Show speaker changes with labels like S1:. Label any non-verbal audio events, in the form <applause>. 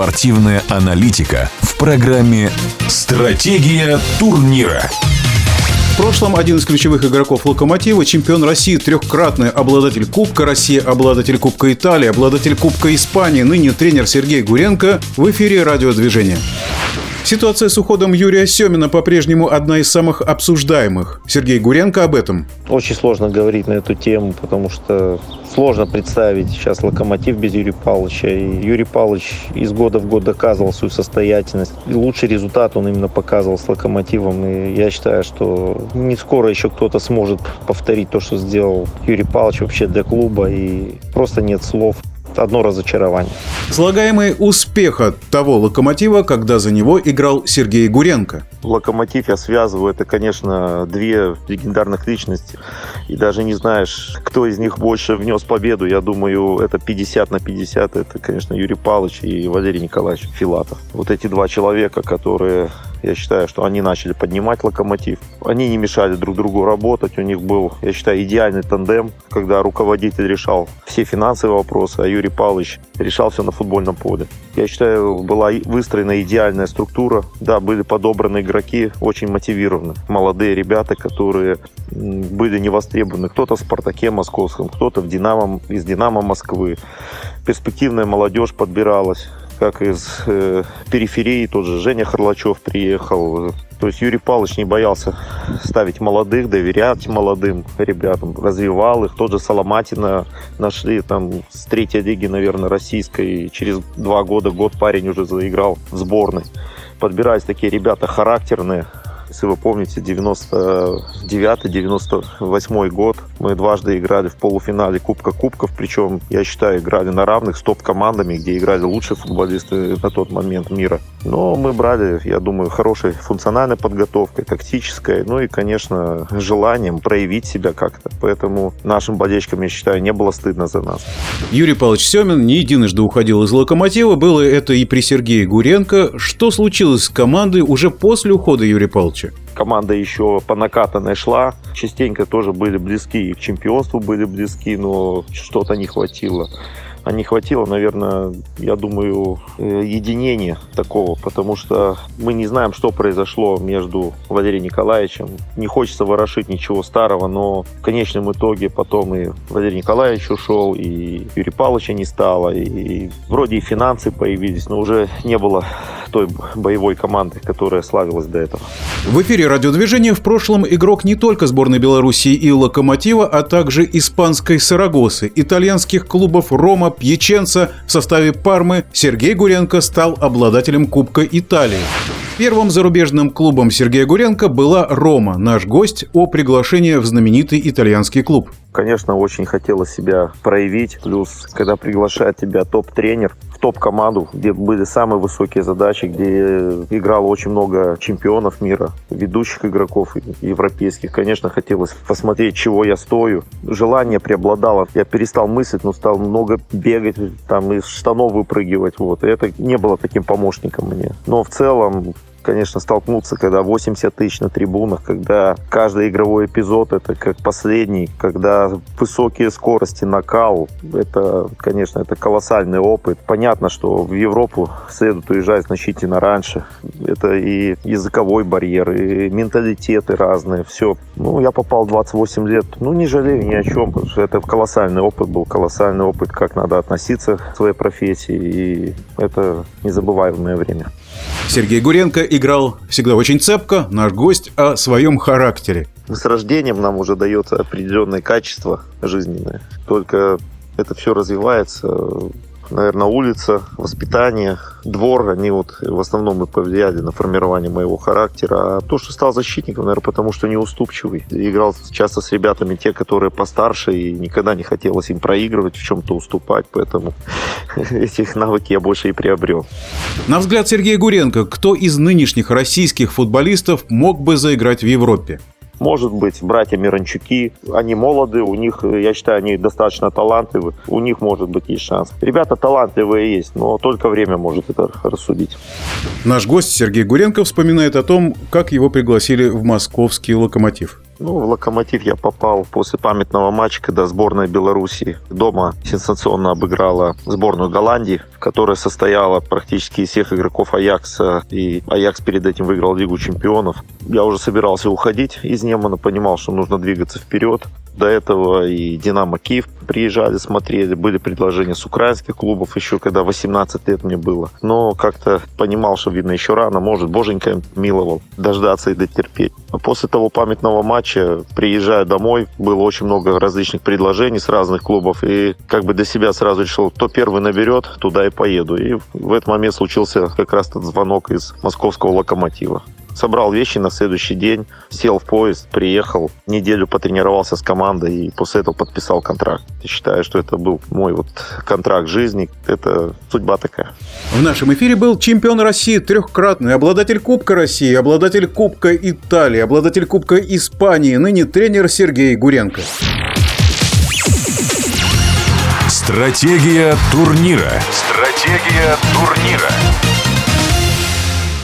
S1: Спортивная аналитика в программе «Стратегия турнира».
S2: В прошлом один из ключевых игроков «Локомотива», чемпион России, трехкратный обладатель Кубка России, обладатель Кубка Италии, обладатель Кубка Испании, ныне тренер Сергей Гуренко в эфире радиодвижения. Ситуация с уходом Юрия Семина по-прежнему одна из самых обсуждаемых. Сергей Гуренко об этом.
S3: Очень сложно говорить на эту тему, потому что сложно представить сейчас локомотив без Юрия Павловича. И Юрий Павлович из года в год доказывал свою состоятельность. И лучший результат он именно показывал с локомотивом. И я считаю, что не скоро еще кто-то сможет повторить то, что сделал Юрий Павлович вообще для клуба. И просто нет слов одно разочарование.
S2: Слагаемый успеха того локомотива, когда за него играл Сергей Гуренко.
S3: Локомотив я связываю, это, конечно, две легендарных личности. И даже не знаешь, кто из них больше внес победу. Я думаю, это 50 на 50. Это, конечно, Юрий Павлович и Валерий Николаевич Филатов. Вот эти два человека, которые я считаю, что они начали поднимать локомотив. Они не мешали друг другу работать. У них был, я считаю, идеальный тандем, когда руководитель решал все финансовые вопросы, а Юрий Павлович решал все на футбольном поле. Я считаю, была выстроена идеальная структура. Да, были подобраны игроки, очень мотивированы. Молодые ребята, которые были не востребованы. Кто-то в «Спартаке» московском, кто-то в «Динамо», из «Динамо» Москвы. Перспективная молодежь подбиралась как из э, периферии, тот же Женя Харлачев приехал. То есть Юрий Павлович не боялся ставить молодых, доверять молодым ребятам, развивал их. Тот же Соломатина нашли там с третьей лиги, наверное, российской. И через два года, год парень уже заиграл в сборной. Подбирались такие ребята характерные, если вы помните, 99-98 год мы дважды играли в полуфинале Кубка Кубков, причем, я считаю, играли на равных с топ-командами, где играли лучшие футболисты на тот момент мира. Но мы брали, я думаю, хорошей функциональной подготовкой, тактической, ну и, конечно, желанием проявить себя как-то. Поэтому нашим болельщикам, я считаю, не было стыдно за нас.
S2: Юрий Павлович Семин не единожды уходил из «Локомотива». Было это и при Сергее Гуренко. Что случилось с командой уже после ухода Юрия Павловича?
S3: Матче. Команда еще по накатанной шла. Частенько тоже были близки и к чемпионству были близки, но что-то не хватило а не хватило, наверное, я думаю, э, единения такого, потому что мы не знаем, что произошло между Валерием Николаевичем. Не хочется ворошить ничего старого, но в конечном итоге потом и Валерий Николаевич ушел, и Юрий Павловича не стало, и вроде и финансы появились, но уже не было той боевой команды, которая славилась до этого.
S2: В эфире радиодвижения в прошлом игрок не только сборной Белоруссии и Локомотива, а также испанской Сарагосы, итальянских клубов Рома, Пьяченца в составе Пармы Сергей Гуренко стал обладателем Кубка Италии. Первым зарубежным клубом Сергея Гуренко была «Рома», наш гость о приглашении в знаменитый итальянский клуб.
S3: Конечно, очень хотелось себя проявить. Плюс, когда приглашает тебя топ-тренер топ-команду, где были самые высокие задачи, где играло очень много чемпионов мира, ведущих игроков европейских, конечно, хотелось посмотреть, чего я стою. Желание преобладало. Я перестал мыслить, но стал много бегать, там из штанов выпрыгивать. Вот. И это не было таким помощником мне. Но в целом конечно, столкнуться, когда 80 тысяч на трибунах, когда каждый игровой эпизод это как последний, когда высокие скорости, накал, это, конечно, это колоссальный опыт. Понятно, что в Европу следует уезжать значительно раньше. Это и языковой барьер, и менталитеты разные, все. Ну, я попал 28 лет, ну, не жалею ни о чем, потому что это колоссальный опыт был, колоссальный опыт, как надо относиться к своей профессии, и это незабываемое время.
S2: Сергей Гуренко играл всегда очень цепко, наш гость о своем характере.
S3: С рождением нам уже дается определенное качество жизненное. Только это все развивается наверное, улица, воспитание, двор, они вот в основном и повлияли на формирование моего характера. А то, что стал защитником, наверное, потому что неуступчивый. Играл часто с ребятами, те, которые постарше, и никогда не хотелось им проигрывать, в чем-то уступать, поэтому <laughs> этих навыки я больше и приобрел.
S2: На взгляд Сергея Гуренко, кто из нынешних российских футболистов мог бы заиграть в Европе?
S3: Может быть, братья Миранчуки, они молоды, у них, я считаю, они достаточно талантливы, у них может быть есть шанс. Ребята талантливые есть, но только время может это рассудить.
S2: Наш гость Сергей Гуренко вспоминает о том, как его пригласили в московский «Локомотив».
S3: Ну, в «Локомотив» я попал после памятного матча, когда сборная Беларуси дома сенсационно обыграла сборную Голландии, в которой состояла практически из всех игроков Аякса. И Аякс перед этим выиграл Лигу чемпионов. Я уже собирался уходить из Немана, понимал, что нужно двигаться вперед. До этого и «Динамо Киев» приезжали, смотрели. Были предложения с украинских клубов еще, когда 18 лет мне было. Но как-то понимал, что, видно, еще рано. Может, боженька миловал дождаться и дотерпеть. А после того памятного матча, приезжая домой, было очень много различных предложений с разных клубов. И как бы для себя сразу решил, кто первый наберет, туда и поеду. И в этот момент случился как раз тот звонок из московского локомотива собрал вещи на следующий день, сел в поезд, приехал, неделю потренировался с командой и после этого подписал контракт. Я считаю, что это был мой вот контракт жизни. Это судьба такая.
S2: В нашем эфире был чемпион России, трехкратный, обладатель Кубка России, обладатель Кубка Италии, обладатель Кубка Испании, ныне тренер Сергей Гуренко.
S1: Стратегия турнира. Стратегия турнира.